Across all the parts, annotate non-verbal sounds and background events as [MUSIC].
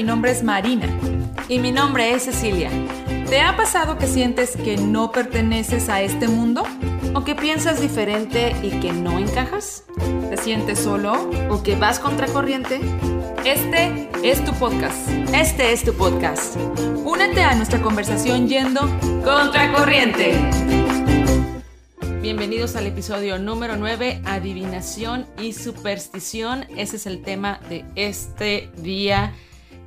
mi nombre es Marina. Y mi nombre es Cecilia. ¿Te ha pasado que sientes que no perteneces a este mundo? ¿O que piensas diferente y que no encajas? ¿Te sientes solo? ¿O que vas contracorriente? Este es tu podcast. Este es tu podcast. Únete a nuestra conversación yendo contracorriente. Bienvenidos al episodio número 9, adivinación y superstición. Ese es el tema de este día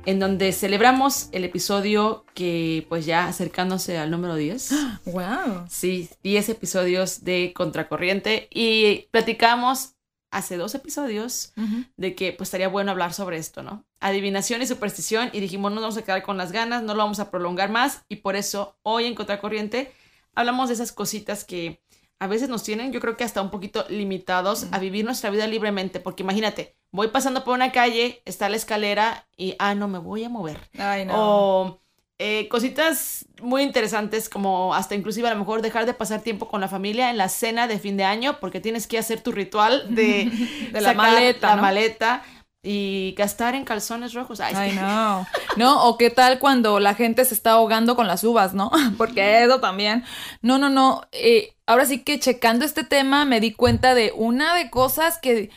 en donde celebramos el episodio que pues ya acercándose al número 10. ¡Wow! [GASPS] Sí, 10 episodios de Contracorriente y platicamos hace dos episodios de que pues estaría bueno hablar sobre esto, ¿no? Adivinación y superstición y dijimos no nos vamos a quedar con las ganas, no lo vamos a prolongar más y por eso hoy en Contracorriente hablamos de esas cositas que a veces nos tienen, yo creo que hasta un poquito limitados a vivir nuestra vida libremente, porque imagínate, voy pasando por una calle, está la escalera y, ah, no, me voy a mover. Ay, no. O eh, cositas muy interesantes como hasta inclusive a lo mejor dejar de pasar tiempo con la familia en la cena de fin de año porque tienes que hacer tu ritual [LAUGHS] de, De la maleta, La ¿no? maleta y gastar en calzones rojos. Ay, Ay, no. [LAUGHS] No, o qué tal cuando la gente se está ahogando con las uvas, ¿no? [LAUGHS] Porque eso también. No, no, no. Eh, ahora sí que checando este tema me di cuenta de una de cosas que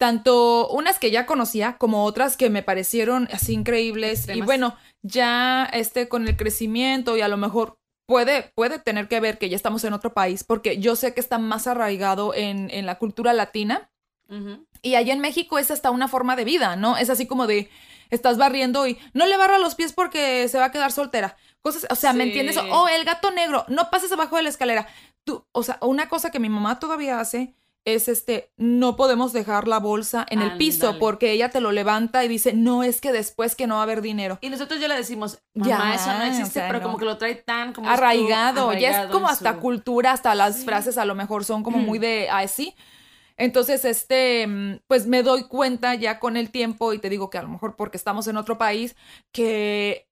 tanto unas que ya conocía como otras que me parecieron así increíbles. Y bueno, ya este con el crecimiento y a lo mejor puede, puede tener que ver que ya estamos en otro país, porque yo sé que está más arraigado en, en la cultura latina. Y allá en México es hasta una forma de vida, ¿no? Es así como de, estás barriendo y no le barra los pies porque se va a quedar soltera. Cosas, o sea, ¿me entiendes? Oh, el gato negro, no pases abajo de la escalera. Tú, o sea, una cosa que mi mamá todavía hace es este, no podemos dejar la bolsa en el piso porque ella te lo levanta y dice, no, es que después que no va a haber dinero. Y nosotros ya le decimos, mamá, Ya, eso no existe, o sea, pero no. como que lo trae tan como tú, arraigado, ya es como hasta su- cultura, hasta las Sí. frases a lo mejor son como muy de así. Entonces, este, mm, pues me doy cuenta ya con el tiempo y te digo que a lo mejor porque estamos en otro país, que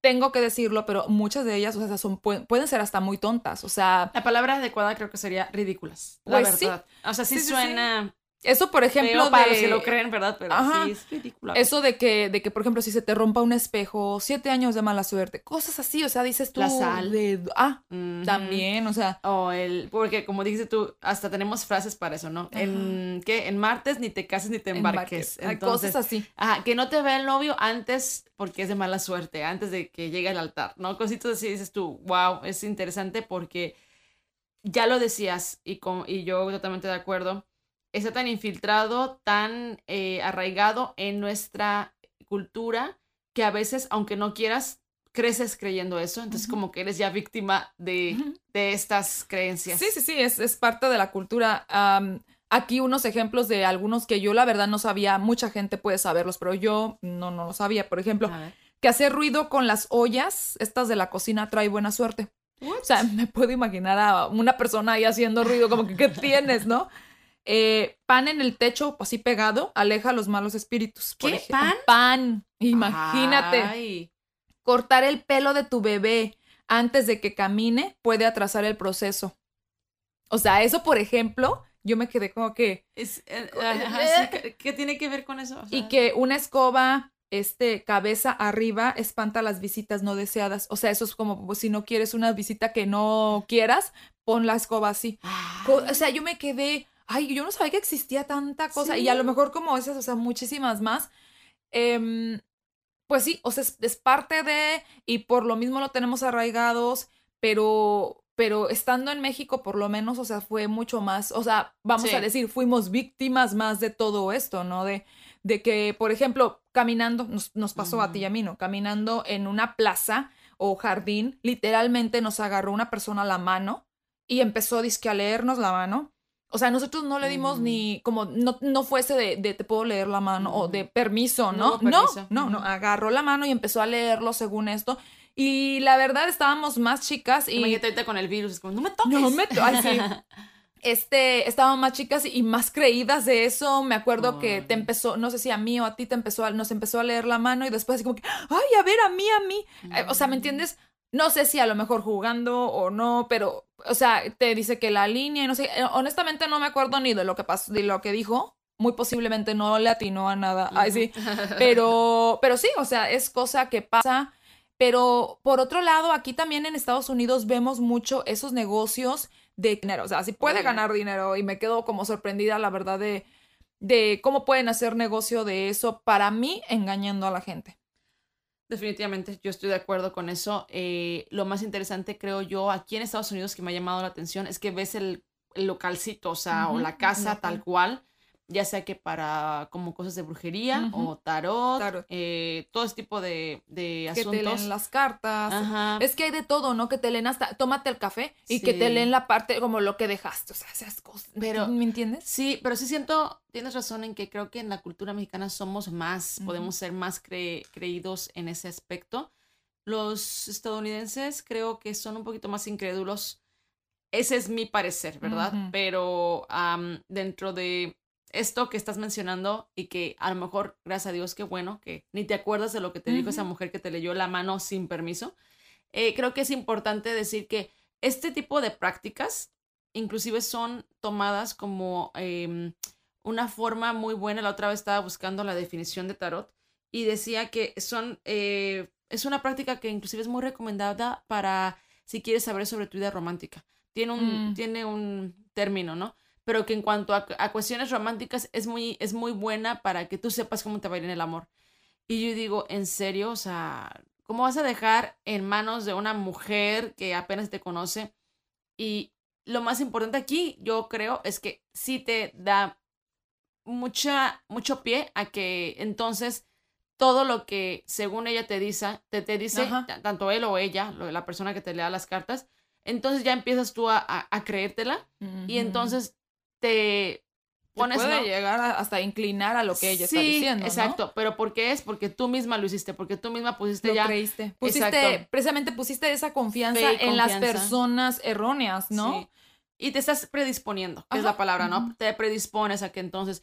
tengo que decirlo, pero muchas de ellas, o sea, son, pueden, pueden ser hasta muy tontas, o sea, La palabra adecuada creo que sería ridículas. La Pues sí. verdad. O sea, sí, Sí, sí, sí. Eso por ejemplo para de... los que lo creen, ¿verdad? Pero Ajá. sí es ridícula. Eso de que, de que, por ejemplo, si se te rompa un espejo, siete años de mala suerte, cosas así, o sea, dices tú... La sal. de- ah, también, o sea... O el, porque como dijiste tú, hasta tenemos frases para eso, ¿no? En, ¿qué? En martes ni te cases ni te embarques. Hay Entonces, cosas así. Ajá, que no te vea el novio antes porque es de mala suerte, antes de que llegue al altar, ¿no? Cositas así dices tú, wow, es interesante porque ya lo decías y, con, y yo totalmente de acuerdo, está tan infiltrado, tan eh, arraigado en nuestra cultura que a veces, aunque no quieras, creces creyendo eso, entonces como que eres ya víctima de, de estas creencias. Sí, sí, sí, es, es parte de la cultura. Aquí unos ejemplos de algunos que yo la verdad no sabía, mucha gente puede saberlos, pero yo no, no lo sabía. Por ejemplo, que hacer ruido con las ollas, estas de la cocina, trae buena suerte. O sea, me puedo imaginar a una persona ahí haciendo ruido, como que, ¿qué tienes, no? Eh, pan en el techo, así pegado, aleja a los malos espíritus. ¿Qué? ¿Pan? Pan, imagínate. Ay. Cortar el pelo de tu bebé antes de que camine puede atrasar el proceso. O sea, eso, por ejemplo, yo me quedé como que. Es, eh, ajá, sí, ¿qué, qué tiene que ver con eso? O Y que una escoba, este, cabeza arriba, espanta las visitas no deseadas. O sea, eso es como pues, si no quieres una visita que no quieras, pon la escoba así. O sea, yo me quedé. Ay, yo no sabía que existía tanta cosa. Sí. Y a lo mejor como esas, o sea, muchísimas más. Em, pues sí, o sea, es, es parte de, y por lo mismo lo tenemos arraigados, pero, pero estando en México, por lo menos, o sea, fue mucho más, o sea, vamos Sí. a decir, fuimos víctimas más de todo esto, ¿no? De, de que, por ejemplo, caminando, nos, nos pasó a ti y a mí, ¿no? Caminando en una plaza o jardín, literalmente nos agarró una persona la mano y empezó dizque a leernos la mano. O sea, nosotros no le dimos Ujú. ni, como, no, no fuese de, de te puedo leer la mano o de permiso, No ¿no? No, no, agarró la mano y empezó a leerlo según esto. Y la verdad estábamos más chicas y... Imagínate ahorita con el virus, es como, no me toques. No me to- ay, sí. [LAUGHS] Este, estábamos más chicas y más creídas de eso. Me acuerdo que te empezó, no sé si a mí o a ti te empezó, a- nos empezó a leer la mano y después así como que, ay, a ver, a mí, a mí. Eh, O sea, ¿me entiendes? No sé si a lo mejor jugando o no, pero, o sea, te dice que la línea y no sé, honestamente no me acuerdo ni de lo que pasó, de lo que dijo, muy posiblemente no le atinó a nada. Ay, sí. [LAUGHS] Pero, pero sí, o sea, es cosa que pasa. Pero por otro lado, aquí también en Estados Unidos vemos mucho esos negocios de dinero. O sea, si puede ganar dinero y me quedo como sorprendida, la verdad, de, de cómo pueden hacer negocio de eso, para mí, engañando a la gente. Definitivamente, yo estoy de acuerdo con eso. Eh, lo más interesante, creo yo, aquí en Estados Unidos que me ha llamado la atención es que ves el, localcito, o sea, o la casa tal cual ya sea que para como cosas de brujería o tarot, eh, todo ese tipo de, de asuntos. Que te leen las cartas. Es que hay de todo, ¿no? Que te leen hasta, tómate el café y que te leen la parte como lo que dejaste, o sea, esas cosas. Pero, ¿Me entiendes? Sí, pero sí siento, tienes razón en que creo que en la cultura mexicana somos más, podemos ser más creídos en ese aspecto. Los estadounidenses creo que son un poquito más incrédulos. Ese es mi parecer, ¿verdad? Pero dentro de esto que estás mencionando y que a lo mejor, gracias a Dios, qué bueno, que ni te acuerdas de lo que te dijo esa mujer que te leyó la mano sin permiso. Eh, creo que es importante decir que este tipo de prácticas inclusive son tomadas como em, una forma muy buena. La otra vez estaba buscando la definición de tarot y decía que son, eh, es una práctica que inclusive es muy recomendada para si quieres saber sobre tu vida romántica. Tiene un, mm. tiene un término, ¿no? Pero que en cuanto a, cuestiones románticas es muy, es muy buena para que tú sepas cómo te va a ir en el amor. Y yo digo, ¿en serio? O sea, ¿cómo vas a dejar en manos de una mujer que apenas te conoce? Y lo más importante aquí, yo creo, es que sí te da mucha, mucho pie a que entonces todo lo que según ella te dice, te, te dice, tanto él o ella, la persona que te lea las cartas, entonces ya empiezas tú a, a, creértela y entonces te pones... puede llegar hasta inclinar a lo que ella está diciendo. Exacto, pero ¿por qué es? Porque tú misma lo hiciste, porque tú misma pusiste lo ya. Creíste. Pusiste, precisamente pusiste esa confianza en las personas erróneas, ¿no? Y te estás predisponiendo, que es la palabra, ¿no? Te predispones a que entonces,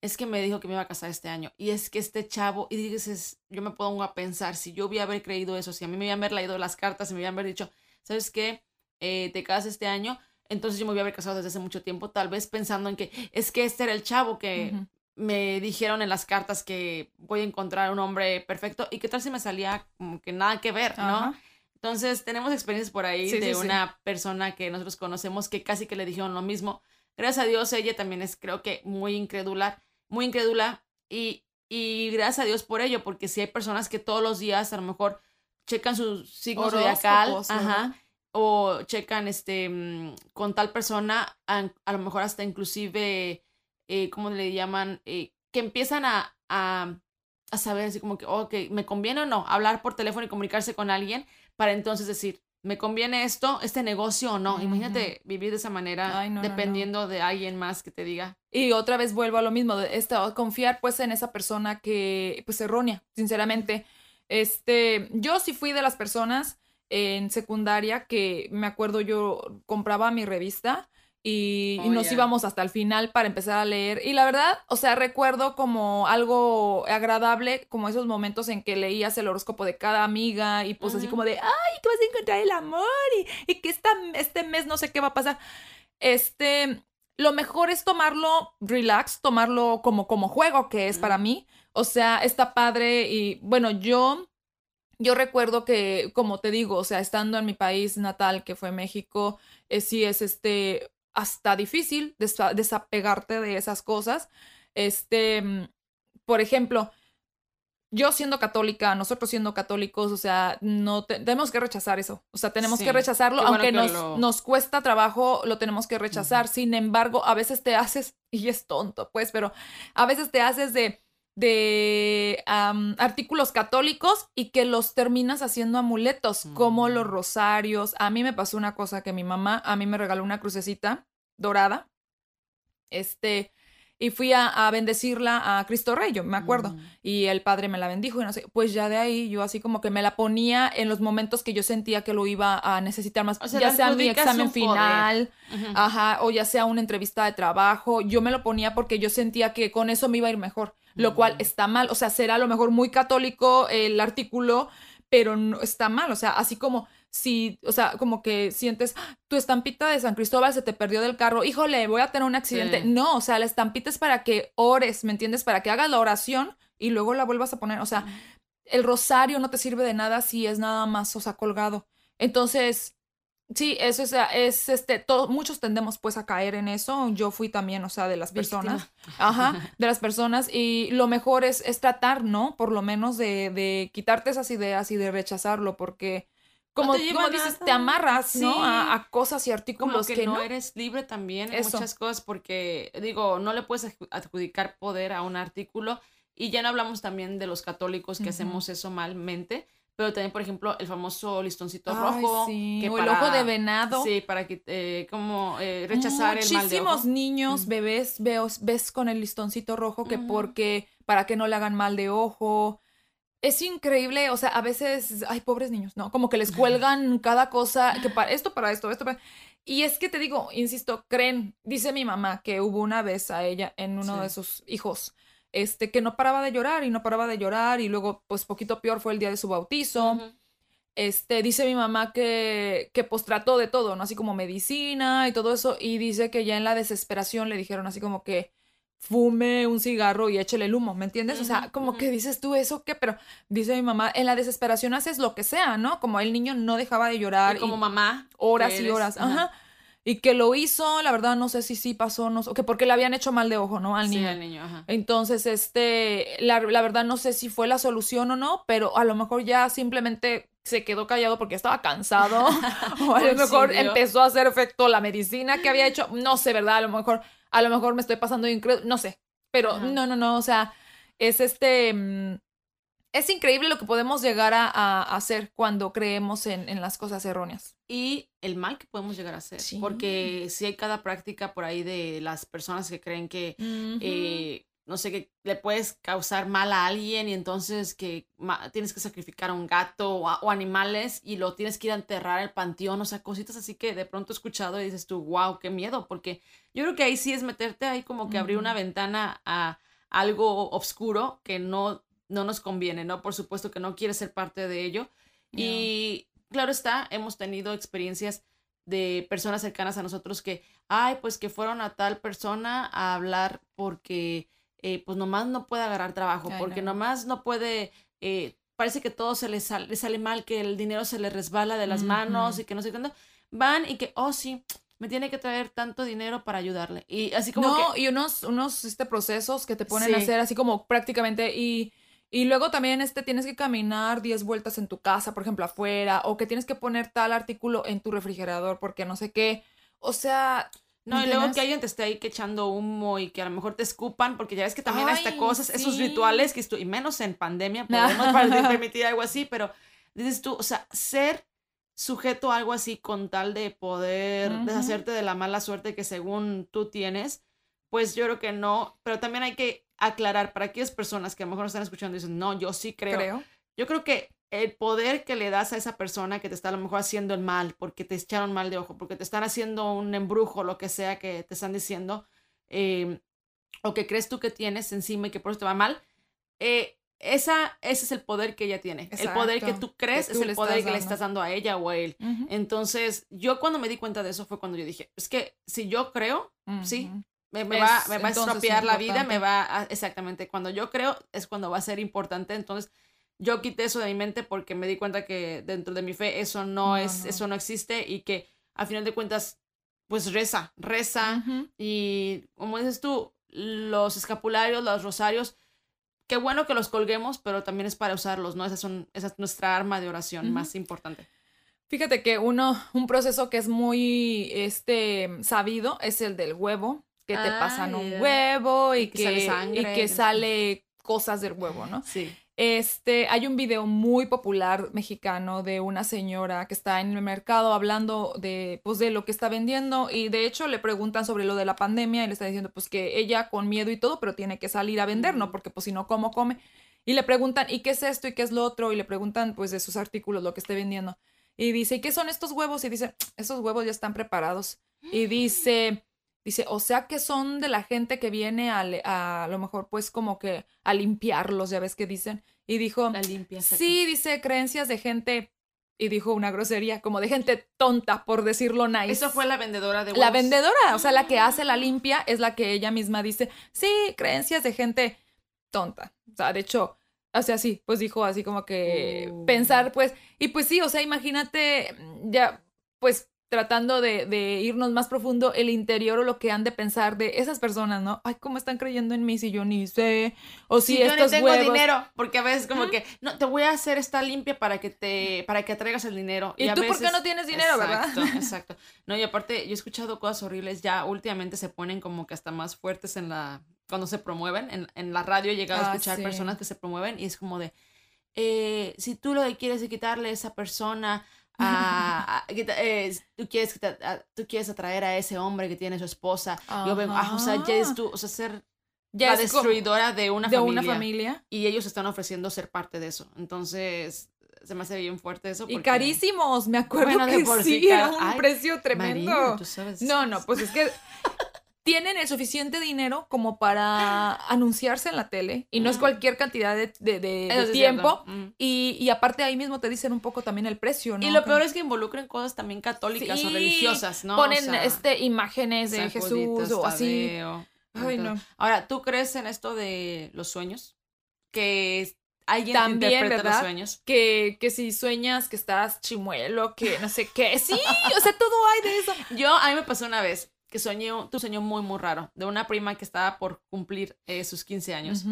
es que me dijo que me iba a casar este año. Y es que este chavo, y dices, yo me pongo a pensar, si yo hubiera haber creído eso, si a mí me hubieran leído las cartas, si me hubieran haber dicho, ¿sabes qué? Eh, te casas este año, entonces yo me voy a haber casado desde hace mucho tiempo, tal vez pensando en que es que este era el chavo que me dijeron en las cartas que voy a encontrar un hombre perfecto y qué tal si me salía como que nada que ver, ¿no? Entonces tenemos experiencias por ahí de una persona que nosotros conocemos que casi que le dijeron lo mismo. Gracias a Dios ella también es creo que muy incrédula, muy incrédula y, y gracias a Dios por ello, porque si hay personas que todos los días a lo mejor checan su signo zodiacal, ajá, o checan este mm, con tal persona, a, lo mejor hasta inclusive, eh, ¿cómo le llaman? Eh, que empiezan a, a, a, saber así como que, ok, ¿me conviene o no? Hablar por teléfono y comunicarse con alguien para entonces decir, ¿me conviene esto, este negocio o no? Imagínate vivir de esa manera dependiendo de alguien más que te diga. Y otra vez vuelvo a lo mismo, de esto, confiar pues en esa persona que pues errónea, sinceramente. Este, yo sí fui de las personas en secundaria que me acuerdo yo compraba mi revista y, oh, nos íbamos hasta el final para empezar a leer. Y la verdad, o sea, recuerdo como algo agradable, como esos momentos en que leías el horóscopo de cada amiga y pues así como de, ay, que vas a encontrar el amor y, que esta, este mes no sé qué va a pasar. Este, lo mejor es tomarlo relax, tomarlo como, como juego que es para mí. O sea, está padre y bueno, yo yo recuerdo que, como te digo, o sea, estando en mi país natal, que fue México, eh, sí es este hasta difícil desapegarte de esas cosas. Este, mm, por ejemplo, yo siendo católica, nosotros siendo católicos, o sea, no tenemos que rechazar eso. O sea, tenemos que rechazarlo, aunque nos, nos, cuesta trabajo, lo tenemos que rechazar. Sin embargo, a veces te haces, [LAUGHS] y es tonto, pues, pero a veces te haces de de artículos católicos y que los terminas haciendo amuletos, como los mm. rosarios. A mí me pasó una cosa que mi mamá a mí me regaló una crucecita dorada. Este, y fui a, bendecirla a Cristo Rey, yo me acuerdo. Mm. Y el padre me la bendijo y no sé. Pues ya de ahí yo así como que me la ponía en los momentos que yo sentía que lo iba a necesitar más. ya sea mi examen final, ajá, o ya sea una entrevista de trabajo. Yo me lo ponía porque yo sentía que con eso me iba a ir mejor. Lo cual mm. está mal. O sea, será a lo mejor muy católico el artículo, pero no está mal. O sea, así como si, o sea, como que sientes ¡Ah! tu estampita de San Cristóbal se te perdió del carro, híjole, voy a tener un accidente. Sí. No, o sea, la estampita es para que ores, ¿me entiendes? Para que hagas la oración y luego la vuelvas a poner. O sea, el rosario no te sirve de nada si es nada más, o sea, colgado. Entonces, sí, eso es, es este, todo, muchos tendemos pues a caer en eso. Yo fui también, o sea, de las personas. Ajá, [LAUGHS] de las personas. Y lo mejor es, es tratar, ¿no? Por lo menos de, de quitarte esas ideas y de rechazarlo, porque como, te como a dices, te amarras, Sí. ¿no? A, a cosas y como artículos que, que, no, no. eres libre también en muchas cosas porque digo no le puedes adju- adjudicar poder a un artículo y ya no hablamos también de los católicos que hacemos eso malmente pero también por ejemplo el famoso listoncito Ay, rojo sí, que o el ojo de venado. sí para que eh, como eh, rechazar el mal de Muchísimos ojo niños, bebés, veo, ves con el listoncito rojo que porque, para que no le hagan mal de ojo. Es increíble, o sea, a veces, ay, pobres niños, ¿no? Como que les cuelgan cada cosa, que para esto, para esto, esto, para... Y es que te digo, insisto, creen, dice mi mamá que hubo una vez a ella en uno Sí. de sus hijos, este, que no paraba de llorar y no paraba de llorar y luego, pues, poquito peor fue el día de su bautizo. Este, dice mi mamá que, que pues trató de todo, ¿no? Así como medicina y todo eso. Y dice que ya en la desesperación le dijeron así como que fume un cigarro y échele el humo, ¿me entiendes? O sea, como que dices tú eso, ¿qué? Pero dice mi mamá, en la desesperación haces lo que sea, ¿no? Como el niño no dejaba de llorar y como y mamá horas y horas. ajá. Y que lo hizo, la verdad no sé si sí pasó, no sé, o que porque le habían hecho mal de ojo, ¿no? Al sí niño. al niño ajá. Entonces, este, la, la verdad no sé si fue la solución o no, pero a lo mejor ya simplemente se quedó callado porque estaba cansado [LAUGHS] [LAUGHS] o a lo mejor empezó a hacer efecto la medicina que había hecho, no sé, ¿verdad? A lo mejor, a lo mejor me estoy pasando increíble, no sé, pero Ajá. no, no, no, o sea, es este, mm, es increíble lo que podemos llegar a, a hacer cuando creemos en, en las cosas erróneas. y el mal que podemos llegar a hacer Sí. porque si hay cada práctica por ahí de las personas que creen que eh, no sé, que le puedes causar mal a alguien y entonces que tienes que sacrificar a un gato o, a- o animales y lo tienes que ir a enterrar al panteón, o sea, cositas así que de pronto he escuchado y dices tú, wow, qué miedo, porque yo creo que ahí sí es meterte ahí como que abrir una ventana a algo oscuro que no, no nos conviene, ¿no? Por supuesto que no quieres ser parte de ello. Y claro está, hemos tenido experiencias de personas cercanas a nosotros que, ay, pues que fueron a tal persona a hablar porque, eh, pues nomás no puede agarrar trabajo, Ay, porque no. nomás no puede, eh, parece que todo se le, sal- le sale mal, que el dinero se le resbala de las manos y que no sé cuándo, van y que, oh, sí, me tiene que traer tanto dinero para ayudarle. Y así como no, que... y unos, unos este, procesos que te ponen a hacer así como prácticamente y, y luego también este, tienes que caminar 10 vueltas en tu casa, por ejemplo, afuera, o que tienes que poner tal artículo en tu refrigerador porque no sé qué. O sea, No, y luego que alguien te esté ahí que echando humo y que a lo mejor te escupan, porque ya ves que también hasta Ay, cosas, esos sí. rituales que estu- y menos en pandemia podemos [LAUGHS] permitir algo así, pero dices tú, o sea, ser sujeto a algo así con tal de poder Ujú. deshacerte de la mala suerte que según tú tienes, pues yo creo que no, pero también hay que aclarar para aquellas personas que a lo mejor nos están escuchando y dicen, no, yo sí creo. creo. Yo creo que el poder que le das a esa persona que te está a lo mejor haciendo el mal, porque te echaron mal de ojo, porque te están haciendo un embrujo, lo que sea que te están diciendo, eh, o que crees tú que tienes encima y que por eso te va mal, eh, esa, ese es el poder que ella tiene. el poder que tú crees que es el poder que le estás dando a ella o a él. Entonces, yo cuando me di cuenta de eso fue cuando yo dije, es que si yo creo, sí, ujú. me, me Es va, me va a estropear la vida, me va a, exactamente, cuando yo creo es cuando va a ser importante, entonces yo quité eso de mi mente porque me di cuenta que dentro de mi fe eso no, No, es, no. eso no existe y que a final de cuentas, pues reza, reza y como dices tú, los escapularios, los rosarios, qué bueno que los colguemos, pero también es para usarlos, ¿no? Esa, son, esa es nuestra arma de oración más importante. Fíjate que uno, un proceso que es muy este sabido es el del huevo, que te Ah, pasan un huevo y que que, sale sangre. y que sale cosas del huevo, ¿no? Sí. Este, hay un video muy popular mexicano de una señora que está en el mercado hablando de, pues, de lo que está vendiendo y de hecho le preguntan sobre lo de la pandemia y le está diciendo, pues, que ella con miedo y todo, pero tiene que salir a vender, ¿no? Porque, pues, si no, ¿cómo come? Y le preguntan, ¿y qué es esto y qué es lo otro? Y le preguntan, pues, de sus artículos, lo que esté vendiendo. Y dice, ¿y qué son estos huevos? Y dice, esos huevos ya están preparados. Y [GASPS] dice, dice, o sea que son de la gente que viene a, le- a, lo mejor, pues, como que a limpiarlos, ya ves que dicen. Y dijo, La limpia. Sí, dice creencias de gente y dijo una grosería, como de gente tonta, por decirlo nice. Eso fue la vendedora de La vendedora, o sea, la que hace la limpia es la que ella misma dice, sí, creencias de gente tonta. O sea, de hecho, o sea, sí, pues dijo así como que Uh. pensar, pues, y pues sí, o sea, imagínate ya, pues tratando de, de irnos más profundo el interior o lo que han de pensar de esas personas, ¿no? Ay, ¿cómo están creyendo en mí si yo ni sé? O si Si yo ni estos tengo huevos... dinero, porque a veces como que, no, te voy a hacer esta limpia para que te, para que traigas el dinero. ¿Y a tú por qué no tienes dinero, verdad? Exacto, [LAUGHS] exacto. No, y aparte, yo he escuchado cosas horribles, ya últimamente se ponen como que hasta más fuertes en la, cuando se promueven, en, en la radio he llegado a Ah, escuchar sí. personas que se promueven y es como de, eh, si tú lo que quieres es quitarle a esa persona, a, a- eh, tú, quieres, a- tú quieres atraer a ese hombre que tiene su esposa, yo vengo, ah, o sea, ya es tú, o sea, ser Ya la destruidora de una de familia. una familia. Y ellos están ofreciendo ser parte de eso. Entonces, se me hace bien fuerte eso. Y carísimos, me acuerdo Bueno, de que por sí, sí, era un ay, precio tremendo. Marina, tú sabes. No, no, pues es que [LAUGHS] tienen el suficiente dinero como [GASPS] para anunciarse en la tele y no es cualquier cantidad de, de- de- de tiempo y, y aparte ahí mismo te dicen un poco también el precio, ¿no? Y lo peor es que involucran cosas también católicas o Sí, religiosas, ¿no? ponen O sea, este imágenes de Jesús o así. Tadeo, Ay, no. Ahora, ¿tú crees en esto de los sueños? Que alguien También, te interpreta ¿verdad? los sueños. Que, que si sueñas que estás chimuelo, que no sé qué. Sí, [LAUGHS] o sea, todo hay de eso. Yo, a mí me pasó una vez que soñé, un- tu sueño muy, muy raro, de una prima que estaba por cumplir eh, sus 15 años.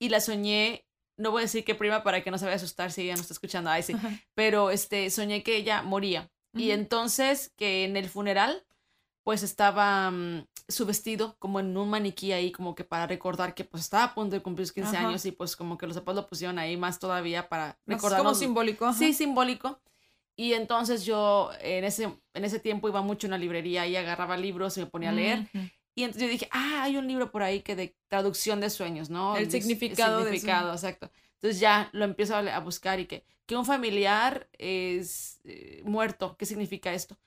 Y la soñé, no voy a decir qué prima para que no se vaya a asustar si ella no está escuchando, ay sí, pero este, soñé que ella moría. Y entonces que en el funeral, pues estaba mm, su vestido como en un maniquí ahí, como que para recordar que pues estaba a punto de cumplir sus 15 Ajá. años y pues como que los papás lo pusieron ahí más todavía para recordar. como simbólico. ajá. Sí, simbólico. Y entonces yo en ese, en ese tiempo iba mucho a una librería y agarraba libros y me ponía a leer. Ujú. Y entonces yo dije, ah, hay un libro por ahí que de traducción de sueños, ¿no? El Dice- significado de significado, exacto. Entonces ya lo empiezo a, a buscar y que, que un familiar es eh, muerto, ¿qué significa esto?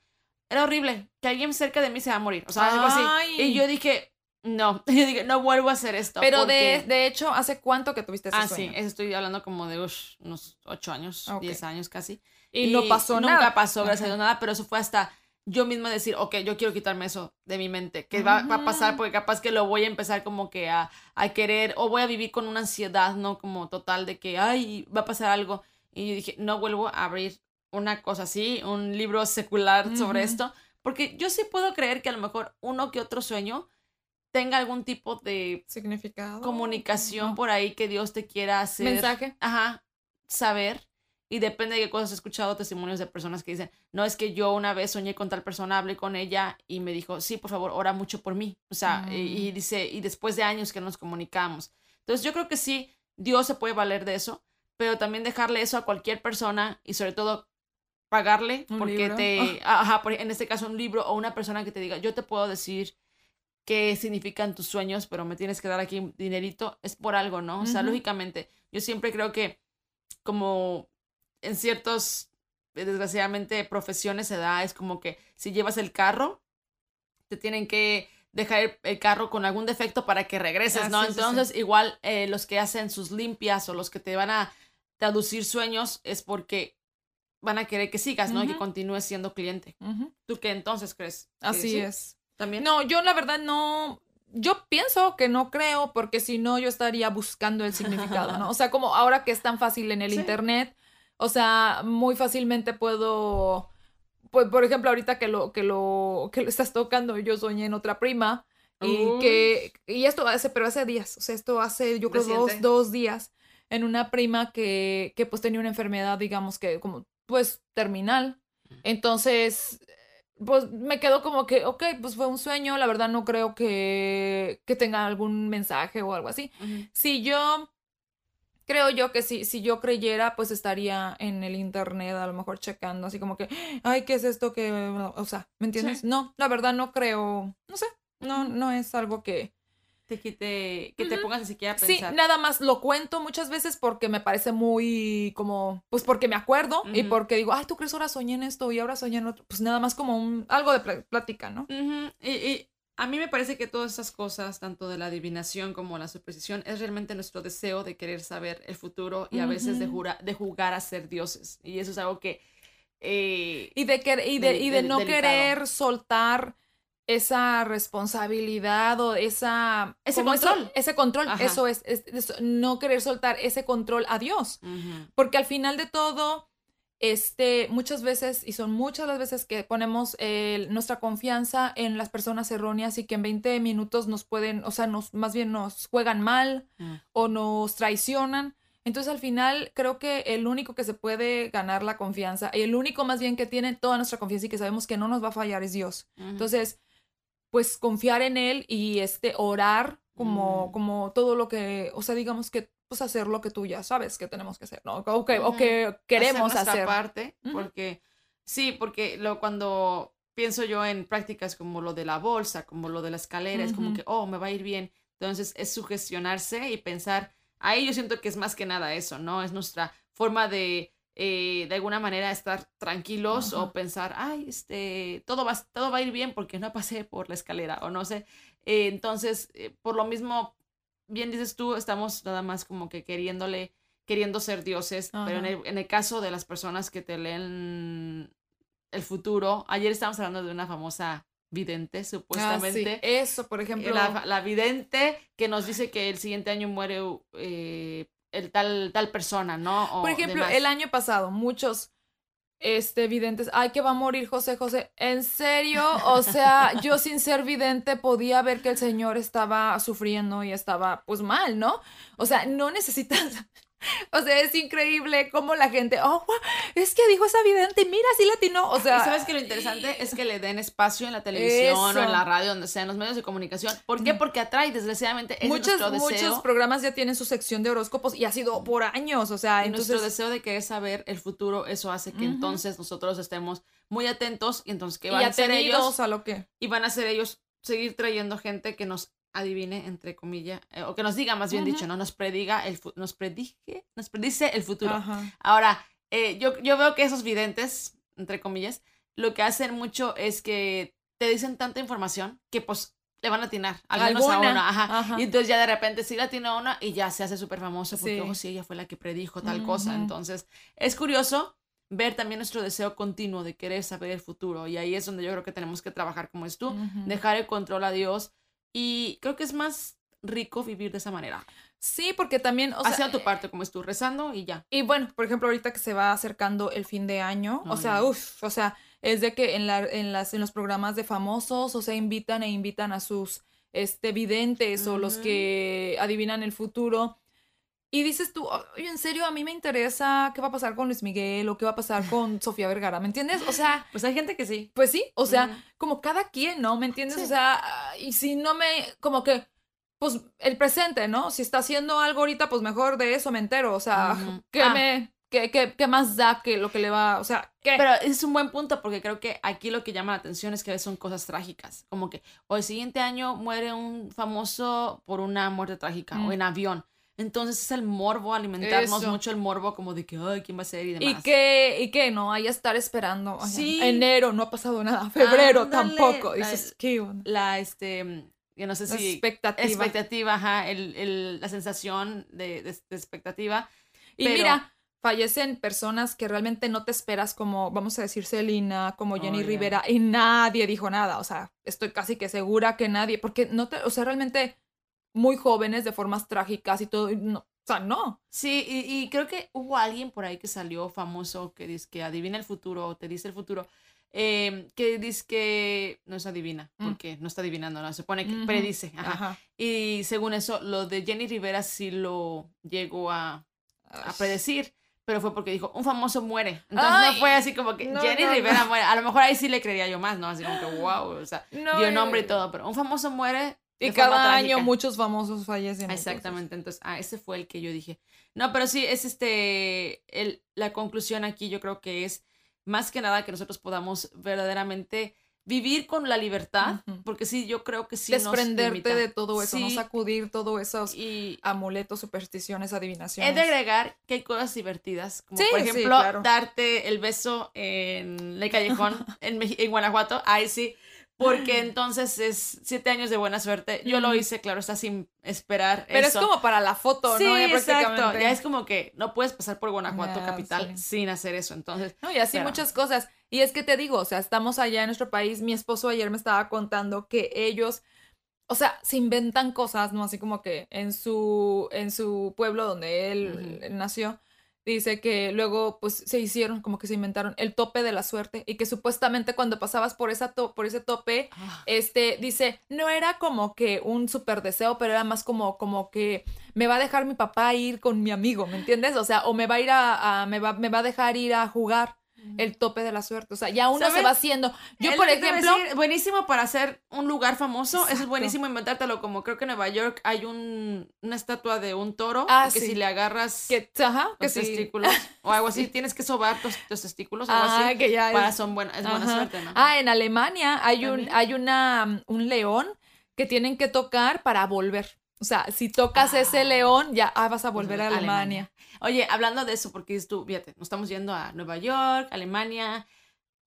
Era horrible, que alguien cerca de mí se va a morir, o sea, algo así. Y yo dije, no, [LAUGHS] yo dije, no vuelvo a hacer esto. Pero de, porque- de hecho, ¿hace cuánto que tuviste ese Ah, sueño? sí, eso estoy hablando como de ush, unos ocho años, Ok. diez años casi. Y, no pasó nunca nada. pasó, gracias a. Dios, nada, pero eso fue hasta yo misma decir, ok, yo quiero quitarme eso de mi mente, que va, va a pasar porque capaz que lo voy a empezar como que a, a querer, o voy a vivir con una ansiedad, ¿no? Como total de que, ay, va a pasar algo. Y yo dije, no vuelvo a abrir una cosa así, un libro secular sobre Ujú. esto, porque yo sí puedo creer que a lo mejor uno que otro sueño tenga algún tipo de Significado. comunicación No. por ahí que Dios te quiera hacer Mensaje. ajá, saber. Y depende de qué cosas he escuchado testimonios de personas que dicen, no es que yo una vez soñé con tal persona, hablé con ella y me dijo, sí, por favor, ora mucho por mí. O sea, y, y Mm. dice, y después de años que nos comunicamos. Entonces yo creo que sí, Dios se puede valer de eso, pero también dejarle eso a cualquier persona y sobre todo pagarle porque libro. te, [LAUGHS] ajá, en este caso un libro o una persona que te diga, yo te puedo decir qué significan tus sueños, pero me tienes que dar aquí dinerito, es por algo, ¿no? O sea, lógicamente, yo siempre creo que como en ciertos, eh, desgraciadamente, profesiones se da, es como que si llevas el carro, te tienen que dejar el, carro con algún defecto para que regreses, Ah, ¿no? sí, sí. Entonces, igual eh, los que hacen sus limpias o los que te van a traducir sueños es porque van a querer que sigas, ¿no? Y que continúes siendo cliente. ¿Tú qué entonces crees? ¿Que Así sí? es. También. No, yo la verdad no. Yo pienso que no creo, porque si no, yo estaría buscando el significado, ¿no? [LAUGHS] O sea, como ahora que es tan fácil en el Sí. internet, o sea, muy fácilmente puedo. Pues, por ejemplo, ahorita que lo, que lo, que lo estás tocando, yo soñé en otra prima. Y que. Y esto hace, pero hace días. O sea, esto hace, yo creo, dos, dos días. En una prima que, que pues tenía una enfermedad, digamos que como, pues, terminal. Entonces, pues me quedó como que, ok, pues fue un sueño, la verdad no creo que, que tenga algún mensaje o algo así. Si yo, creo yo que si, si yo creyera, pues estaría en el internet a lo mejor checando, así como que, ay, ¿qué es esto que, o sea, ¿me entiendes? Sí. No, la verdad no creo, no sé, no, no es algo que... Te quite, que te pongas ni siquiera a Sí, pensar. nada más lo cuento muchas veces porque me parece muy como, pues porque me acuerdo y porque digo, ay, ¿tú crees ahora soñé en esto y ahora soñé en otro? Pues nada más como un, algo de pl- plática, ¿no? Ujú, Y, y a mí me parece que todas esas cosas, tanto de la adivinación como la superstición, es realmente nuestro deseo de querer saber el futuro y a veces de, jura- de jugar a ser dioses. Y eso es algo que Eh, y de, que, y de, y de no querer soltar esa responsabilidad o esa ese control. ese control eso es, no querer soltar ese control a Dios. Porque al final de todo este muchas veces y son muchas las veces que ponemos nuestra confianza en las personas erróneas y que en 20 minutos nos pueden o sea nos más bien nos juegan mal mm. o nos traicionan entonces al final creo que el único que se puede ganar la confianza y el único más bien que tiene toda nuestra confianza y que sabemos que no nos va a fallar es Dios. Entonces, pues confiar en Él y este orar como, mm. como todo lo que, o sea, digamos que pues hacer lo que tú ya sabes que tenemos que hacer, ¿no? O que, o que queremos hacer. hacer. parte, porque sí, porque lo cuando pienso yo en prácticas como lo de la bolsa, como lo de la escalera, es como que, oh, me va a ir bien. Entonces es sugestionarse y pensar, Ahí yo siento que es más que nada eso, ¿no? Es nuestra forma de, eh, de alguna manera, estar tranquilos o pensar, ay, este, todo va, todo va a ir bien porque no pasé por la escalera o no sé. Eh, entonces, eh, por lo mismo, bien dices tú, estamos nada más como que queriéndole, queriendo ser dioses, pero en el, en el caso de las personas que te leen el futuro, ayer estábamos hablando de una famosa vidente, ah, supuestamente. Eso, por ejemplo. La, vidente que nos dice que el siguiente año muere eh, el tal, tal persona, ¿no? por ejemplo, el año pasado, muchos este, videntes, ay, que va a morir José José. ¿En serio? O sea, yo [LAUGHS] sin ser vidente podía ver que el señor estaba sufriendo y estaba, pues, mal, ¿no? O sea, no necesitas o sea, es increíble cómo la gente, oh, es que dijo esa vidente, mira, sí latino. O sea, ¿Y sabes que lo interesante es que le den espacio en la televisión o en la radio, donde sea, en los medios de comunicación. ¿Por qué? Porque atrae, desgraciadamente, es muchos, deseo. Muchos programas ya tienen su sección de horóscopos y ha sido por años, o sea, entonces... nuestro deseo de querer saber el futuro, eso hace que entonces nosotros estemos muy atentos y entonces, ¿qué van a hacer ellos? a lo que... Y van a hacer ellos seguir trayendo gente que nos adivine, entre comillas, eh, o que nos diga más bien dicho, ¿no? Nos prediga, el nos predije, nos predice el futuro. Ahora, eh, yo, yo veo que esos videntes, entre comillas, lo que hacen mucho es que te dicen tanta información que pues le van a atinar, al menos a una. Ajá. Y entonces ya de repente sí la tiene a una y ya se hace súper famoso porque, sí. oh, sí, ella fue la que predijo tal cosa. Entonces, es curioso ver también nuestro deseo continuo de querer saber el futuro. Y ahí es donde yo creo que tenemos que trabajar como es tú, dejar el control a Dios y creo que es más rico vivir de esa manera. Sí, porque también, o sea, tu parte como tú rezando y ya. Y bueno, por ejemplo, ahorita que se va acercando el fin de año, o sea, uff, o sea, es de que en, la, en, las, en los programas de famosos, o sea, invitan e invitan a sus este, videntes o los que adivinan el futuro y dices tú, oye, en serio, a mí me interesa qué va a pasar con Luis Miguel o qué va a pasar con Sofía Vergara, ¿me entiendes? O sea... Pues hay gente que sí. Pues sí, o sea, como cada quien, ¿no? ¿Me entiendes? O sea, y si no me, como que, pues el presente, ¿no? Si está haciendo algo ahorita, pues mejor de eso me entero, o sea, [LAUGHS] ¿qué ah. me... ¿Qué, qué, más da que lo que le va, o sea, ¿qué? Pero es un buen punto porque creo que aquí lo que llama la atención es que son cosas trágicas, como que o el siguiente año muere un famoso por una muerte trágica o en avión entonces es el morbo, alimentarnos mucho el morbo como de que, ay, ¿quién va a ser? Y demás. Y que, y que no, hay estar esperando. sí. Enero, no ha pasado nada. Febrero tampoco. Dices, ¿qué La, este, yo no sé si... Expectativa. Expectativa, ajá, el, el, la sensación de, de, expectativa. Y mira, fallecen personas que realmente no te esperas como, vamos a decir, Celina, como Jenny Rivera, y nadie dijo nada. O sea, estoy casi que segura que nadie, porque no te, o sea, realmente muy jóvenes de formas trágicas y todo. no, o sea, no. Sí, y, creo que hubo alguien por ahí que salió famoso que dice que adivina el futuro o te dice el futuro. Em, que dice que no es adivina, mm. porque no está adivinando, no, se pone que predice. Ajá. Y según eso, lo de Jenny Rivera sí lo llegó a, a predecir pero fue porque dijo, un famoso muere. Entonces no fue así como que Jenny Rivera muere. A lo mejor ahí sí le creería yo más, ¿no? Así como que, wow, o sea, dio nombre y todo, pero un famoso muere y cada año muchos famosos fallecen. Exactamente, entonces. ah, ese fue el que yo dije. No, pero sí, es este, el, la conclusión aquí yo creo que es más que nada que nosotros podamos verdaderamente vivir con la libertad, porque sí, yo creo que sí. Desprenderte de todo eso, no sacudir todos esos amuletos, supersticiones, adivinaciones. He de agregar que hay cosas divertidas, como por ejemplo darte el beso en el callejón [LAUGHS] en, en Guanajuato, ahí sí porque entonces es siete años de buena suerte. Yo lo hice, claro, está sin esperar. Pero eso. es como para la foto, Sí, ¿no? Ya exacto. Ya es como que no puedes pasar por Guanajuato Ya, capital sí. sin hacer eso. Entonces, No, y así Pero- muchas cosas. Y es que te digo, o sea, estamos allá en nuestro país. Mi esposo ayer me estaba contando que ellos, o sea, se inventan cosas, ¿no? Así como que en su, en su pueblo donde él nació, dice que luego, pues, se hicieron, como que se inventaron el tope de la suerte y que supuestamente cuando pasabas por, esa to- por ese tope, ah, este, dice, no era como que un super deseo, pero era más como, como que me va a dejar mi papá ir con mi amigo, ¿me entiendes? O sea, o me va a ir a, a- me va, me va a dejar ir a jugar el tope de la suerte. O sea, ya uno se va haciendo. Yo, por ejemplo, decir, buenísimo para hacer un lugar famoso. Eso es buenísimo inventártelo. Como creo que en Nueva York hay un, una estatua de un toro. Ah, que sí. si le agarras que, ajá, que los sí. testículos o algo así, [LAUGHS] tienes que sobar tus, tus testículos o algo Ah, así. que ya es- Para son buena, es buena suerte, ¿no? Ah, en Alemania hay un, hay una, mm, un león que tienen que tocar para volver. O sea, si tocas ese Ah. león, ya ah, vas a volver a Alemania. Alemania. Oye, hablando de eso, porque tú, fíjate, nos estamos yendo a Nueva York, Alemania.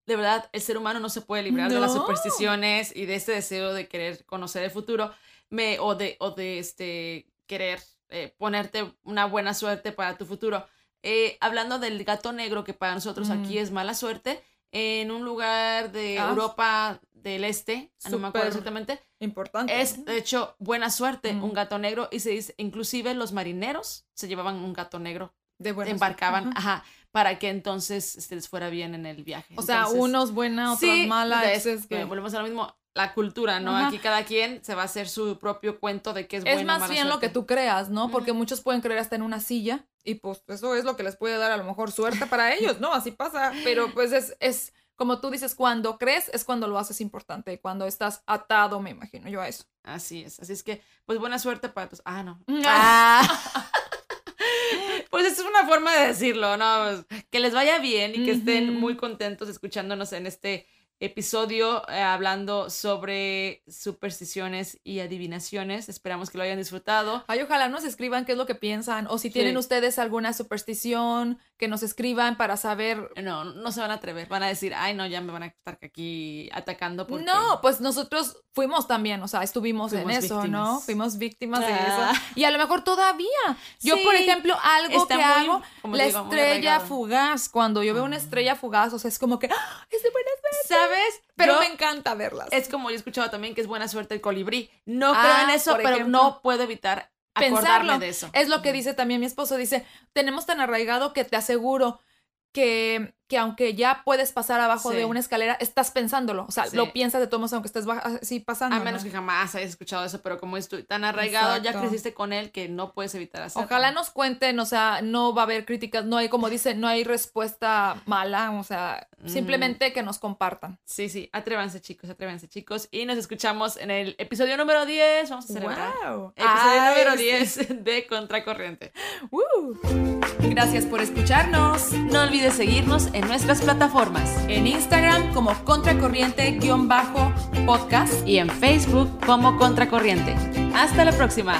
De verdad, el ser humano no se puede librar de las supersticiones y de este deseo de querer conocer el futuro, me, o de, o de este querer eh, ponerte una buena suerte para tu futuro. Eh, hablando del gato negro, que para nosotros Mm. aquí es mala suerte, en un lugar de Ah. Europa del Este, no me acuerdo exactamente, Importante. es de hecho buena suerte Mm. un gato negro y se dice, inclusive los marineros se llevaban un gato negro de buena embarcaban, ajá, para que entonces este, les fuera bien en el viaje. O sea, unos buena, otros sí, mala. es- es que... volvemos a lo mismo, la cultura, ¿no? Ajá. Aquí cada quien se va a hacer su propio cuento de qué es, Es bueno o más bien lo que tú creas, ¿no? Porque muchos pueden creer hasta en una silla y pues eso es lo que les puede dar a lo mejor suerte para ellos, ¿no? Así pasa, pero pues es, es como tú dices, cuando crees es cuando lo haces importante, cuando estás atado, me imagino yo a eso. Así es, así es que, pues buena suerte para tus... Ah, no. Ah. [LAUGHS] Pues es una forma de decirlo, ¿no? Pues, que les vaya bien y que estén muy contentos escuchándonos en este episodio eh, hablando sobre supersticiones y adivinaciones. Esperamos que lo hayan disfrutado. Ay, ojalá nos escriban qué es lo que piensan o si tienen Sí. ustedes alguna superstición, que nos escriban para saber No, no se van a atrever. Van a decir, ay, no, ya me van a estar aquí atacando porque... No, pues nosotros fuimos también, o sea, estuvimos Fuimos en eso, ¿no? Fuimos víctimas de Ah. eso. Y a lo mejor todavía. Yo, Sí, por ejemplo, algo que muy, hago, la digo, estrella fugaz. Cuando yo veo una Ah. estrella fugaz, o sea, es como que, ¡ah! es de buena suerte. ¿Sabes? Pero Yo- me encanta verlas. Es como yo he escuchado también que es buena suerte el colibrí. No Ah, creo en eso, pero ejemplo. no puedo evitar Pensarlo. de eso. Es lo que dice también mi esposo. Dice, tenemos tan arraigado que te aseguro que, que aunque ya puedes pasar abajo Sí. de una escalera, estás pensándolo. O sea, Sí. lo piensas de todos, aunque estés así pasando. A menos ¿no? que jamás hayas escuchado eso, pero como estoy tan arraigado, ya creciste con él que no puedes evitar hacerlo. Ojalá nos cuenten, o sea, no va a haber críticas, no hay, como dice, no hay respuesta mala, o sea, Mm. simplemente que nos compartan. Sí, sí, atrévanse chicos, atrévanse chicos. Y nos escuchamos en el episodio número 10. Vamos a celebrar. ¡Wow! Episodio Ay, número sí. 10 de Contracorriente. ¡Woo! Gracias por escucharnos. No olvides seguirnos en nuestras plataformas En Instagram como contracorriente-podcast. y en Facebook como Contracorriente. Hasta la próxima.